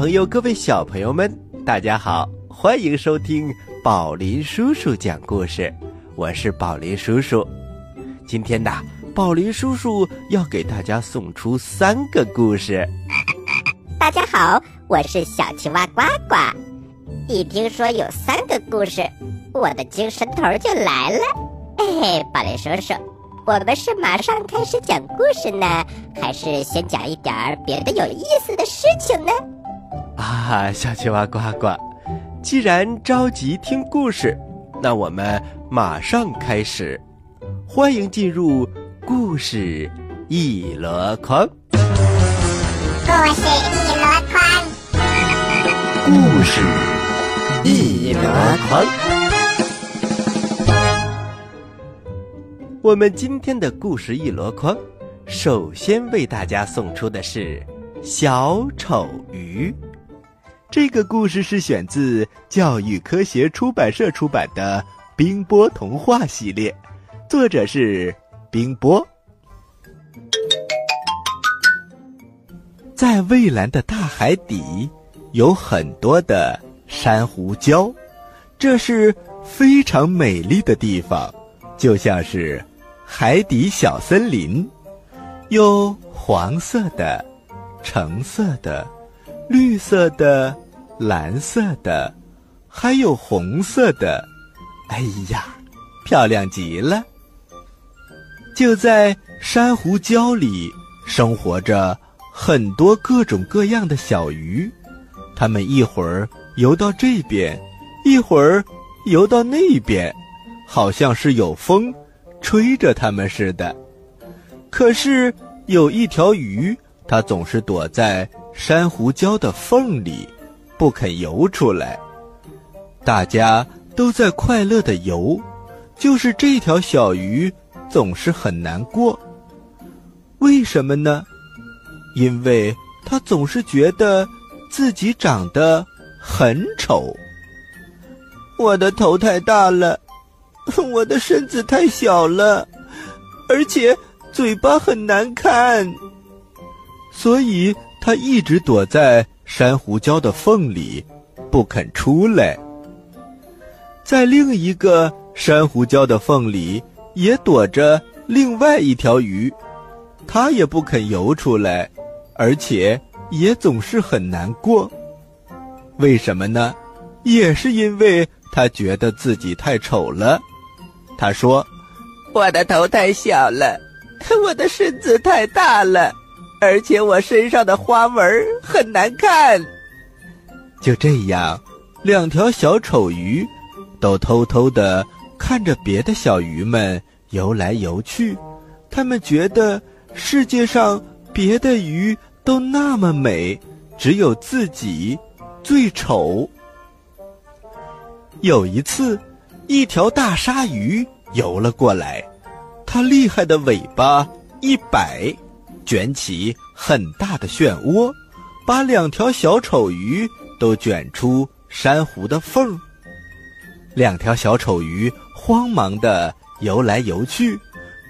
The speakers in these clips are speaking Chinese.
朋友，各位小朋友们，大家好，欢迎收听宝林叔叔讲故事。我是宝林叔叔。今天呢宝林叔叔要给大家送出三个故事。大家好，我是小青蛙呱呱。一听说有三个故事，我的精神头就来了。哎，宝林叔叔。我们是马上开始讲故事呢，还是先讲一点别的有意思的事情呢？啊，小青蛙呱呱，既然着急听故事，那我们马上开始。欢迎进入故事一箩筐。故事一箩筐。故事一箩筐。我们今天的故事一箩筐，首先为大家送出的是《小丑鱼》。这个故事是选自教育科学出版社出版的《冰波童话》系列，作者是冰波。在蔚蓝的大海底，有很多的珊瑚礁，这是非常美丽的地方，就像是。海底小森林，有黄色的、橙色的、绿色的、蓝色的，还有红色的。哎呀，漂亮极了！就在珊瑚礁里生活着很多各种各样的小鱼，它们一会儿游到这边，一会儿游到那边，好像是有风。吹着它们似的，可是有一条鱼，它总是躲在珊瑚礁的缝里，不肯游出来。大家都在快乐的游，就是这条小鱼总是很难过。为什么呢？因为它总是觉得自己长得很丑。我的头太大了。我的身子太小了，而且嘴巴很难看，所以它一直躲在珊瑚礁的缝里，不肯出来。在另一个珊瑚礁的缝里，也躲着另外一条鱼，它也不肯游出来，而且也总是很难过。为什么呢？也是因为它觉得自己太丑了。他说：“我的头太小了，我的身子太大了，而且我身上的花纹很难看。”就这样，两条小丑鱼都偷偷的看着别的小鱼们游来游去，他们觉得世界上别的鱼都那么美，只有自己最丑。有一次。一条大鲨鱼游了过来，它厉害的尾巴一摆，卷起很大的漩涡，把两条小丑鱼都卷出珊瑚的缝。两条小丑鱼慌忙的游来游去，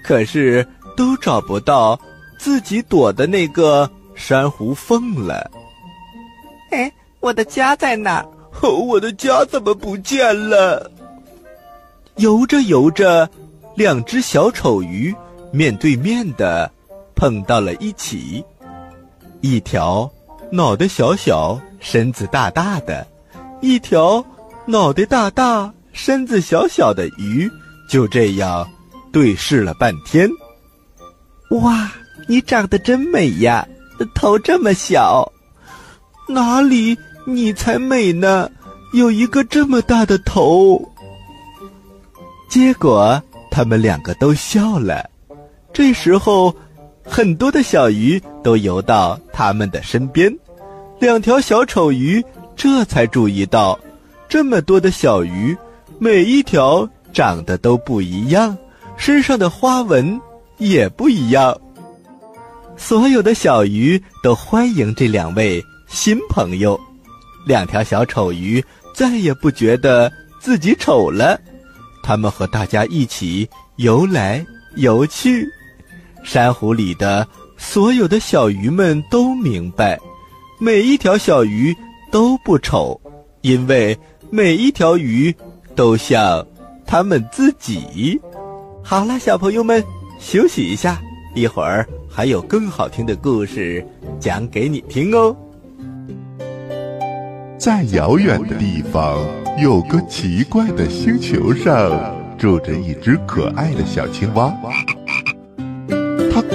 可是都找不到自己躲的那个珊瑚缝了。哎，我的家在哪儿？哦，我的家怎么不见了？游着游着，两只小丑鱼面对面的碰到了一起。一条脑袋小小、身子大大的，一条脑袋大大、身子小小的鱼就这样对视了半天。哇，你长得真美呀，头这么小。哪里，你才美呢，有一个这么大的头。结果他们两个都笑了。这时候，很多的小鱼都游到他们的身边。两条小丑鱼这才注意到，这么多的小鱼，每一条长得都不一样，身上的花纹也不一样。所有的小鱼都欢迎这两位新朋友。两条小丑鱼再也不觉得自己丑了。他们和大家一起游来游去，珊瑚里的所有的小鱼们都明白，每一条小鱼都不丑，因为每一条鱼都像他们自己。好了，小朋友们，休息一下，一会儿还有更好听的故事讲给你听哦。在遥远的地方，有个奇怪的星球上，住着一只可爱的小青蛙。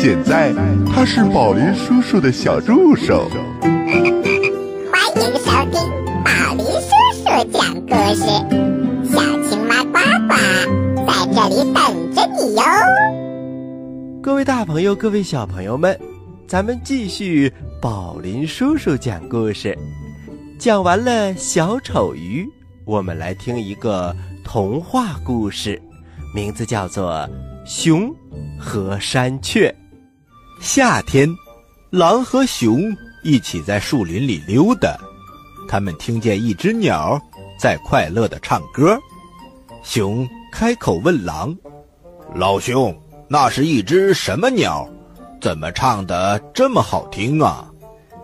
现在他是宝林叔叔的小助手。欢迎收听宝林叔叔讲故事，小青蛙呱呱在这里等着你哟。各位大朋友，各位小朋友们，咱们继续宝林叔叔讲故事。讲完了小丑鱼，我们来听一个童话故事，名字叫做《熊和山雀》。夏天，狼和熊一起在树林里溜达，他们听见一只鸟在快乐的唱歌。熊开口问狼：“老熊，那是一只什么鸟？怎么唱的这么好听啊？”“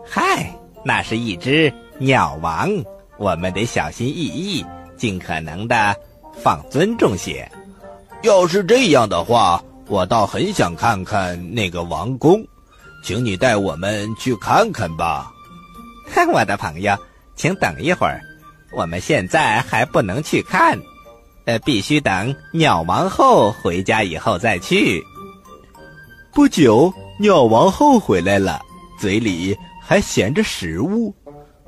嗨，那是一只。”鸟王，我们得小心翼翼，尽可能的放尊重些。要是这样的话，我倒很想看看那个王宫，请你带我们去看看吧。我的朋友，请等一会儿，我们现在还不能去看，呃，必须等鸟王后回家以后再去。不久，鸟王后回来了，嘴里还衔着食物。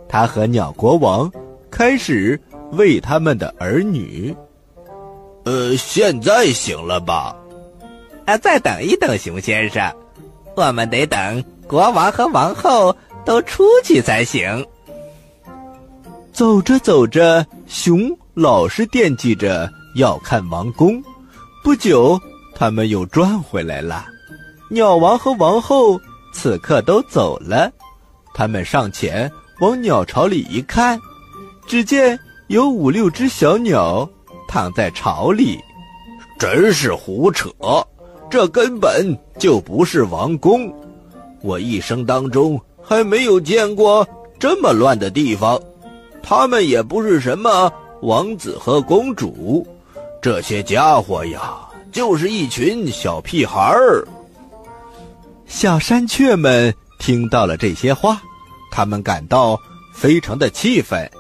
他和鸟国王开始喂他们的儿女。呃，现在行了吧？啊，再等一等，熊先生，我们得等国王和王后都出去才行。走着走着，熊老是惦记着要看王宫。不久，他们又转回来了。鸟王和王后此刻都走了，他们上前。往鸟巢里一看，只见有五六只小鸟躺在巢里，真是胡扯！这根本就不是王宫，我一生当中还没有见过这么乱的地方。他们也不是什么王子和公主，这些家伙呀，就是一群小屁孩儿。小山雀们听到了这些话。他们感到非常的气愤，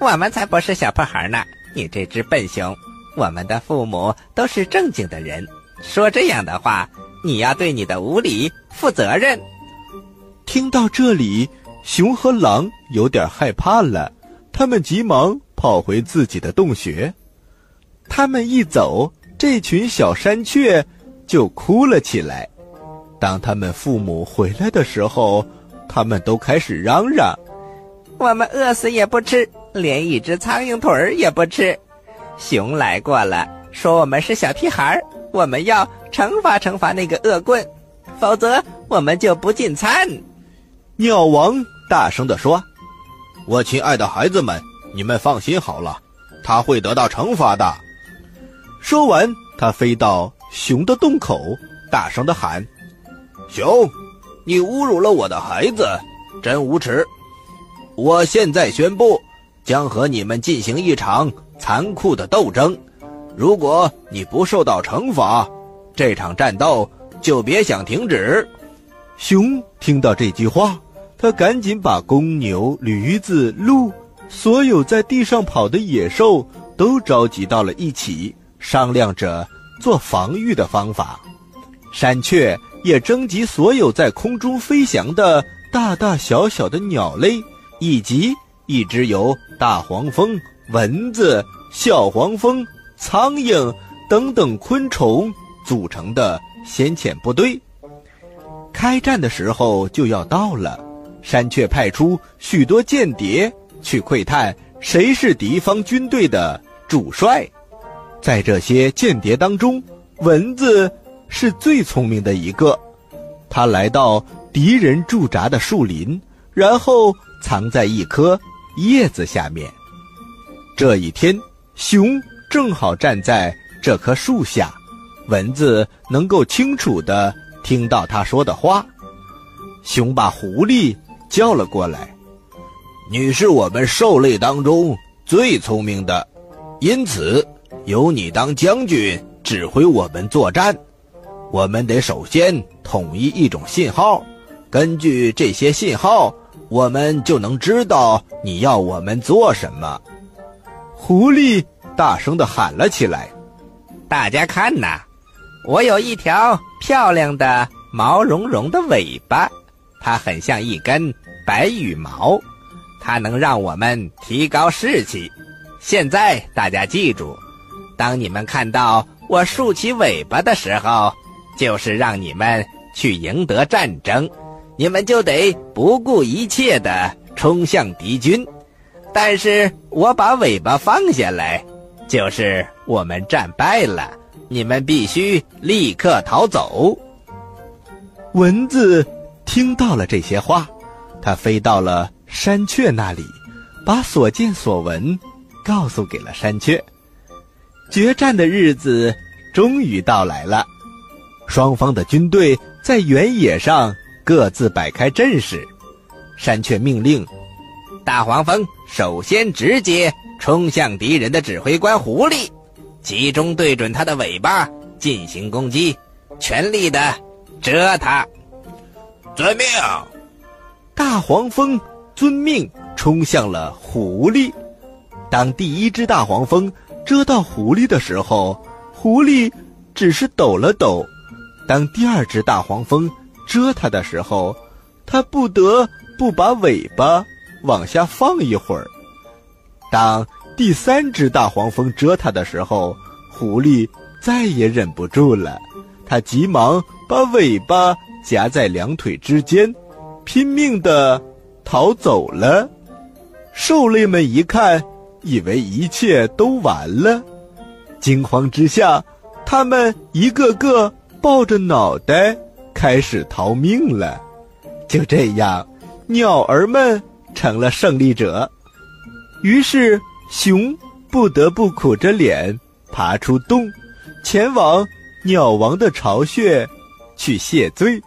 我们才不是小破孩呢！你这只笨熊，我们的父母都是正经的人，说这样的话，你要对你的无礼负责任。听到这里，熊和狼有点害怕了，他们急忙跑回自己的洞穴。他们一走，这群小山雀就哭了起来。当他们父母回来的时候，他们都开始嚷嚷：“我们饿死也不吃，连一只苍蝇腿儿也不吃。熊来过了，说我们是小屁孩儿，我们要惩罚惩罚那个恶棍，否则我们就不进餐。”鸟王大声地说：“我亲爱的孩子们，你们放心好了，他会得到惩罚的。”说完，他飞到熊的洞口，大声地喊：“熊！”你侮辱了我的孩子，真无耻！我现在宣布，将和你们进行一场残酷的斗争。如果你不受到惩罚，这场战斗就别想停止。熊听到这句话，他赶紧把公牛、驴子、鹿，所有在地上跑的野兽都召集到了一起，商量着做防御的方法。山雀。也征集所有在空中飞翔的大大小小的鸟类，以及一只由大黄蜂、蚊子、小黄蜂、苍蝇等等昆虫组成的先遣部队。开战的时候就要到了，山雀派出许多间谍去窥探谁是敌方军队的主帅。在这些间谍当中，蚊子是最聪明的一个。他来到敌人驻扎的树林，然后藏在一棵叶子下面。这一天，熊正好站在这棵树下，蚊子能够清楚地听到他说的话。熊把狐狸叫了过来：“你是我们兽类当中最聪明的，因此由你当将军指挥我们作战。我们得首先统一一种信号，根据这些信号，我们就能知道你要我们做什么。”狐狸大声地喊了起来：“大家看呐，我有一条漂亮的毛茸茸的尾巴，它很像一根白羽毛，它能让我们提高士气。现在大家记住，当你们看到我竖起尾巴的时候，就是让你们去赢得战争，你们就得不顾一切地冲向敌军。”但是我把尾巴放下来，就是我们战败了。你们必须立刻逃走。蚊子听到了这些话，它飞到了山雀那里，把所见所闻告诉给了山雀。决战的日子终于到来了，双方的军队在原野上各自摆开阵势。山雀命令。大黄蜂首先直接冲向敌人的指挥官狐狸，集中对准他的尾巴进行攻击，全力的蛰他。遵命。大黄蜂遵命冲向了狐狸。当第一只大黄蜂蛰到狐狸的时候，狐狸只是抖了抖；当第二只大黄蜂蛰它的时候，它不得不把尾巴。往下放一会儿。当第三只大黄蜂蛰它的时候，狐狸再也忍不住了，它急忙把尾巴夹在两腿之间，拼命地逃走了。兽类们一看，以为一切都完了，惊慌之下，他们一个个抱着脑袋开始逃命了。就这样，鸟儿们。成了胜利者，于是熊不得不苦着脸爬出洞，前往鸟王的巢穴去谢罪。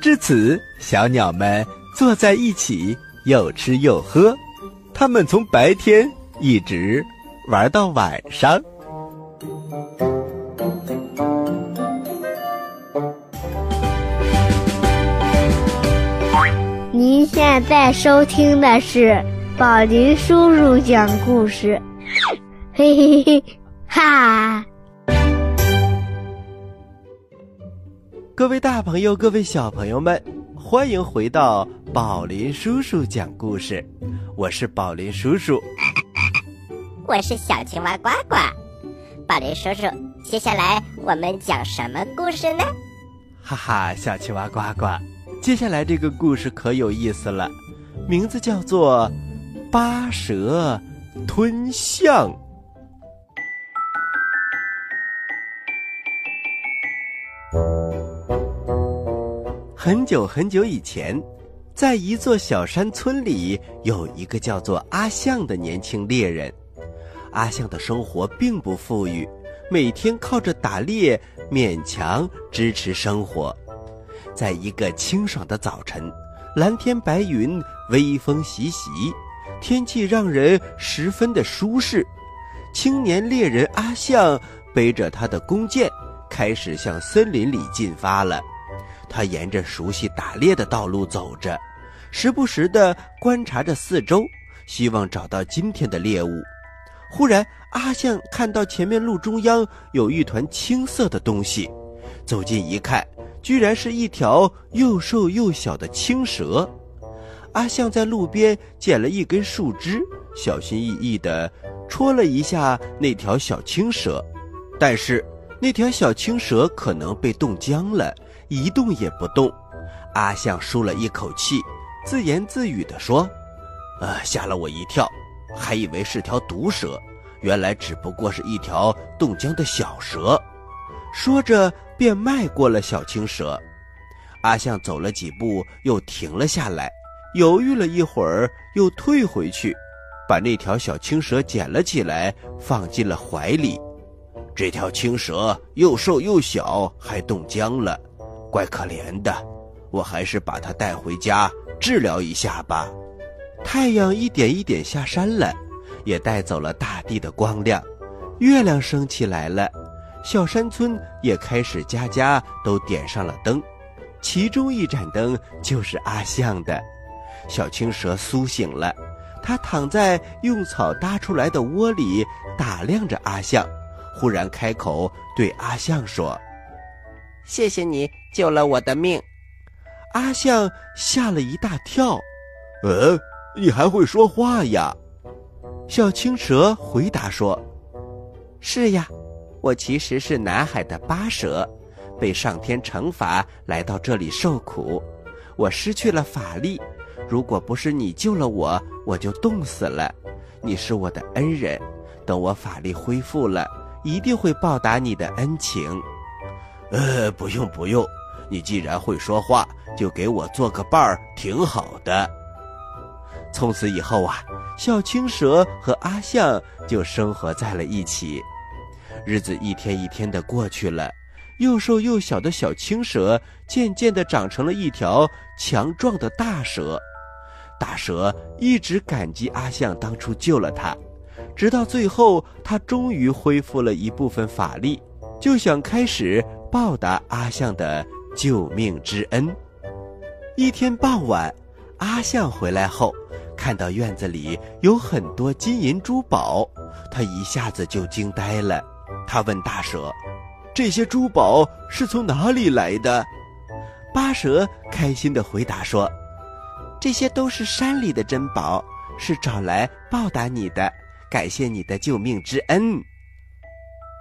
至此，小鸟们坐在一起，又吃又喝。它们从白天一直玩到晚上。您现在收听的是宝林叔叔讲故事，嘿嘿嘿，哈！各位大朋友，各位小朋友们，欢迎回到宝林叔叔讲故事。我是宝林叔叔，我是小青蛙呱呱。宝林叔叔，接下来我们讲什么故事呢？哈哈，小青蛙呱呱。接下来这个故事可有意思了，名字叫做《八蛇吞象》。很久很久以前，在一座小山村里，有一个叫做阿象的年轻猎人。阿象的生活并不富裕，每天靠着打猎勉强支持生活。在一个清爽的早晨，蓝天白云，微风习习，天气让人十分的舒适。青年猎人阿象背着他的弓箭，开始向森林里进发了。他沿着熟悉打猎的道路走着，时不时地观察着四周，希望找到今天的猎物。忽然，阿象看到前面路中央有一团青色的东西，走近一看。居然是一条又瘦又小的青蛇，阿象在路边捡了一根树枝，小心翼翼地戳了一下那条小青蛇，但是那条小青蛇可能被冻僵了，一动也不动。阿象舒了一口气，自言自语地说：“呃，吓了我一跳，还以为是条毒蛇，原来只不过是一条冻僵的小蛇。”说着便迈过了小青蛇。阿象走了几步，又停了下来，犹豫了一会儿，又退回去，把那条小青蛇捡了起来，放进了怀里。这条青蛇又瘦又小，还冻僵了，怪可怜的。我还是把它带回家治疗一下吧。太阳一点一点下山了，也带走了大地的光亮，月亮升起来了，小山村也开始家家都点上了灯。其中一盏灯就是阿象的，小青蛇苏醒了，它躺在用草搭出来的窝里，打量着阿象，忽然开口对阿象说：“谢谢你救了我的命。”阿象吓了一大跳，“呃，你还会说话呀？”小青蛇回答说：“是呀，我其实是南海的八蛇。”被上天惩罚来到这里受苦，我失去了法力。如果不是你救了我，我就冻死了。你是我的恩人，等我法力恢复了，一定会报答你的恩情。呃，不用不用，你既然会说话，就给我做个伴儿，挺好的。从此以后啊，小青蛇和阿象就生活在了一起。日子一天一天的过去了。又瘦又小的小青蛇，渐渐地长成了一条强壮的大蛇。大蛇一直感激阿象当初救了它，直到最后，它终于恢复了一部分法力，就想开始报答阿象的救命之恩。一天傍晚，阿象回来后，看到院子里有很多金银珠宝，他一下子就惊呆了。他问大蛇。这些珠宝是从哪里来的？八蛇开心地回答说：“这些都是山里的珍宝，是找来报答你的，感谢你的救命之恩。”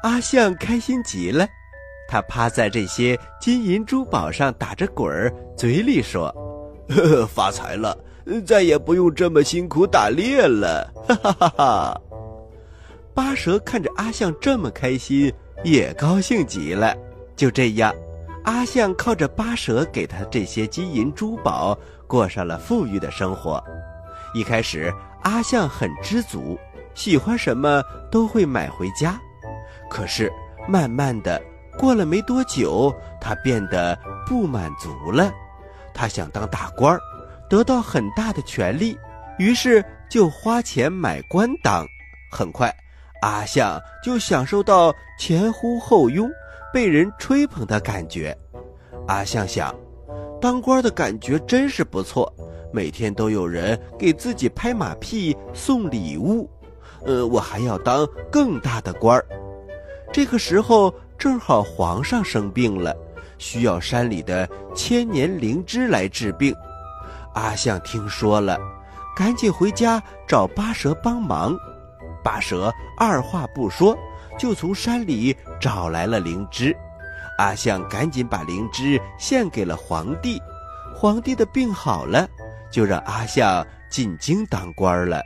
阿象开心极了，他趴在这些金银珠宝上打着滚儿，嘴里说：“呵呵，发财了，再也不用这么辛苦打猎了。”哈哈哈哈！八蛇看着阿象这么开心。也高兴极了。就这样，阿象靠着八蛇给他这些金银珠宝，过上了富裕的生活。一开始，阿象很知足，喜欢什么都会买回家。可是，慢慢的，过了没多久，他变得不满足了。他想当大官儿，得到很大的权力，于是就花钱买官当。很快。阿象就享受到前呼后拥、被人吹捧的感觉。阿象想，当官的感觉真是不错，每天都有人给自己拍马屁、送礼物。呃，我还要当更大的官儿。这个时候正好皇上生病了，需要山里的千年灵芝来治病。阿象听说了，赶紧回家找八蛇帮忙。八蛇二话不说，就从山里找来了灵芝。阿相赶紧把灵芝献给了皇帝。皇帝的病好了，就让阿相进京当官了。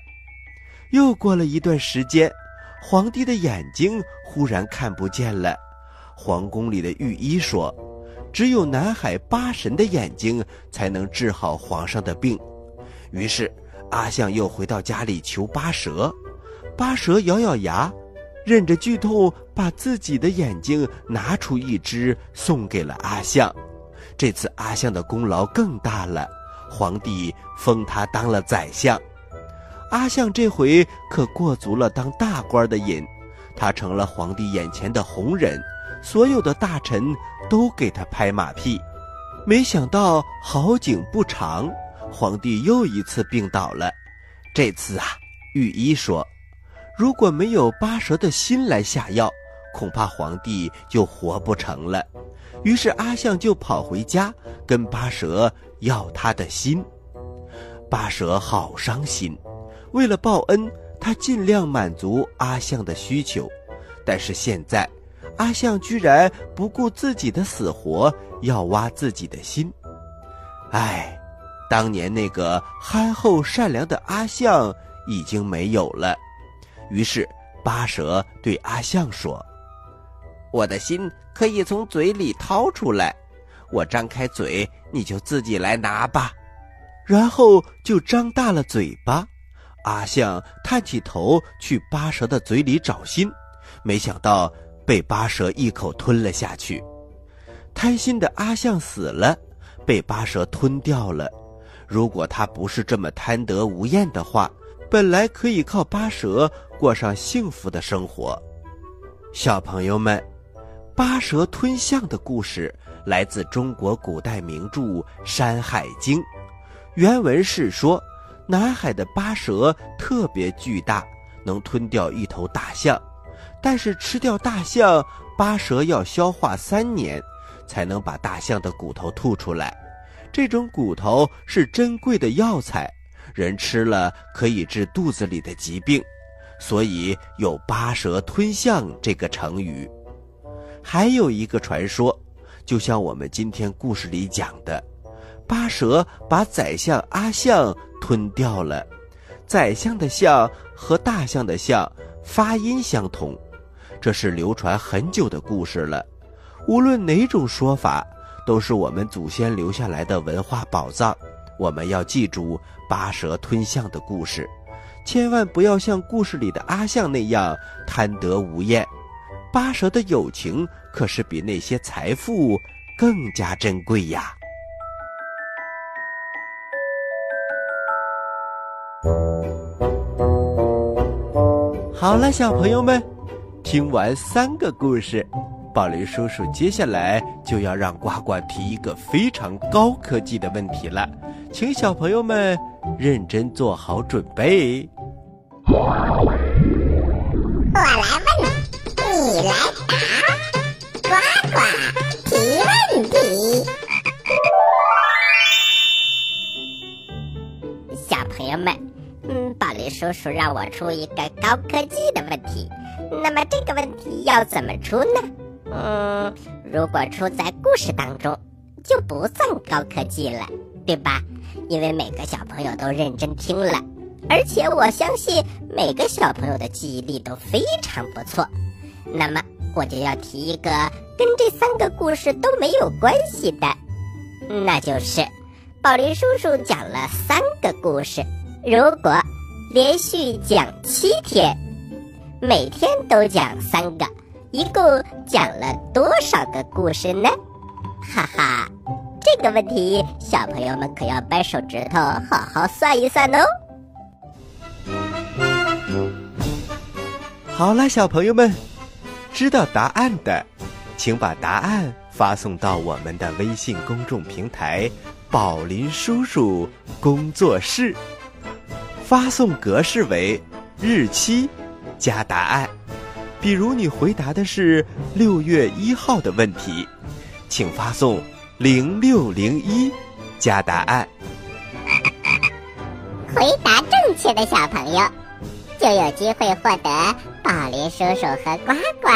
又过了一段时间，皇帝的眼睛忽然看不见了。皇宫里的御医说，只有南海八神的眼睛才能治好皇上的病。于是，阿相又回到家里求八蛇。八蛇咬咬牙，忍着剧痛，把自己的眼睛拿出一只送给了阿象。这次阿象的功劳更大了，皇帝封他当了宰相。阿象这回可过足了当大官的瘾，他成了皇帝眼前的红人，所有的大臣都给他拍马屁。没想到好景不长，皇帝又一次病倒了。这次啊，御医说。如果没有八蛇的心来下药，恐怕皇帝就活不成了。于是阿相就跑回家跟八蛇要他的心。八蛇好伤心，为了报恩，他尽量满足阿相的需求。但是现在，阿相居然不顾自己的死活，要挖自己的心。唉，当年那个憨厚善良的阿相已经没有了。于是巴蛇对阿象说：“我的心可以从嘴里掏出来，我张开嘴，你就自己来拿吧。”然后就张大了嘴巴。阿象探起头去巴蛇的嘴里找心，没想到被巴蛇一口吞了下去。贪心的阿象死了，被巴蛇吞掉了。如果他不是这么贪得无厌的话，本来可以靠巴蛇过上幸福的生活。小朋友们，巴蛇吞象的故事来自中国古代名著《山海经》，原文是说。南海的巴蛇特别巨大，能吞掉一头大象，但是吃掉大象，巴蛇要消化三年，才能把大象的骨头吐出来。这种骨头是珍贵的药材，人吃了可以治肚子里的疾病，所以有“八蛇吞象”这个成语。还有一个传说，就像我们今天故事里讲的，八蛇把宰相阿象。吞掉了，宰相的相和大象的象发音相同，这是流传很久的故事了。无论哪种说法，都是我们祖先留下来的文化宝藏。我们要记住八蛇吞象的故事，千万不要像故事里的阿象那样贪得无厌。八蛇的友情可是比那些财富更加珍贵呀。好了，小朋友们，听完三个故事，宝林叔叔接下来就要让呱呱提一个非常高科技的问题了，请小朋友们认真做好准备。我来问，你来答，呱呱提问题。小朋友们。嗯，宝林叔叔让我出一个高科技的问题，那么这个问题要怎么出呢？嗯，如果出在故事当中，就不算高科技了，对吧？因为每个小朋友都认真听了，而且我相信每个小朋友的记忆力都非常不错。那么我就要提一个跟这三个故事都没有关系的，那就是宝林叔叔讲了三个故事。如果连续讲七天，每天都讲三个，一共讲了多少个故事呢？哈哈，这个问题小朋友们可要掰手指头好好算一算哦。好了，小朋友们，知道答案的，请把答案发送到我们的微信公众平台“宝林叔叔工作室”。发送格式为日期加答案，比如你回答的是六月一号的问题，请发送零六零一加答案。回答正确的小朋友就有机会获得宝林叔叔和呱呱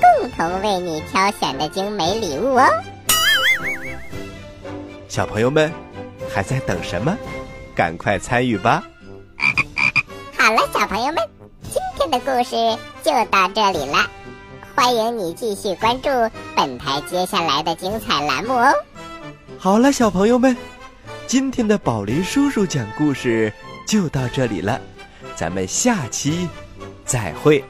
共同为你挑选的精美礼物哦。小朋友们还在等什么？赶快参与吧！好了，小朋友们，今天的故事就到这里了。欢迎你继续关注本台接下来的精彩栏目哦。好了，小朋友们，今天的宝林叔叔讲故事就到这里了，咱们下期再会。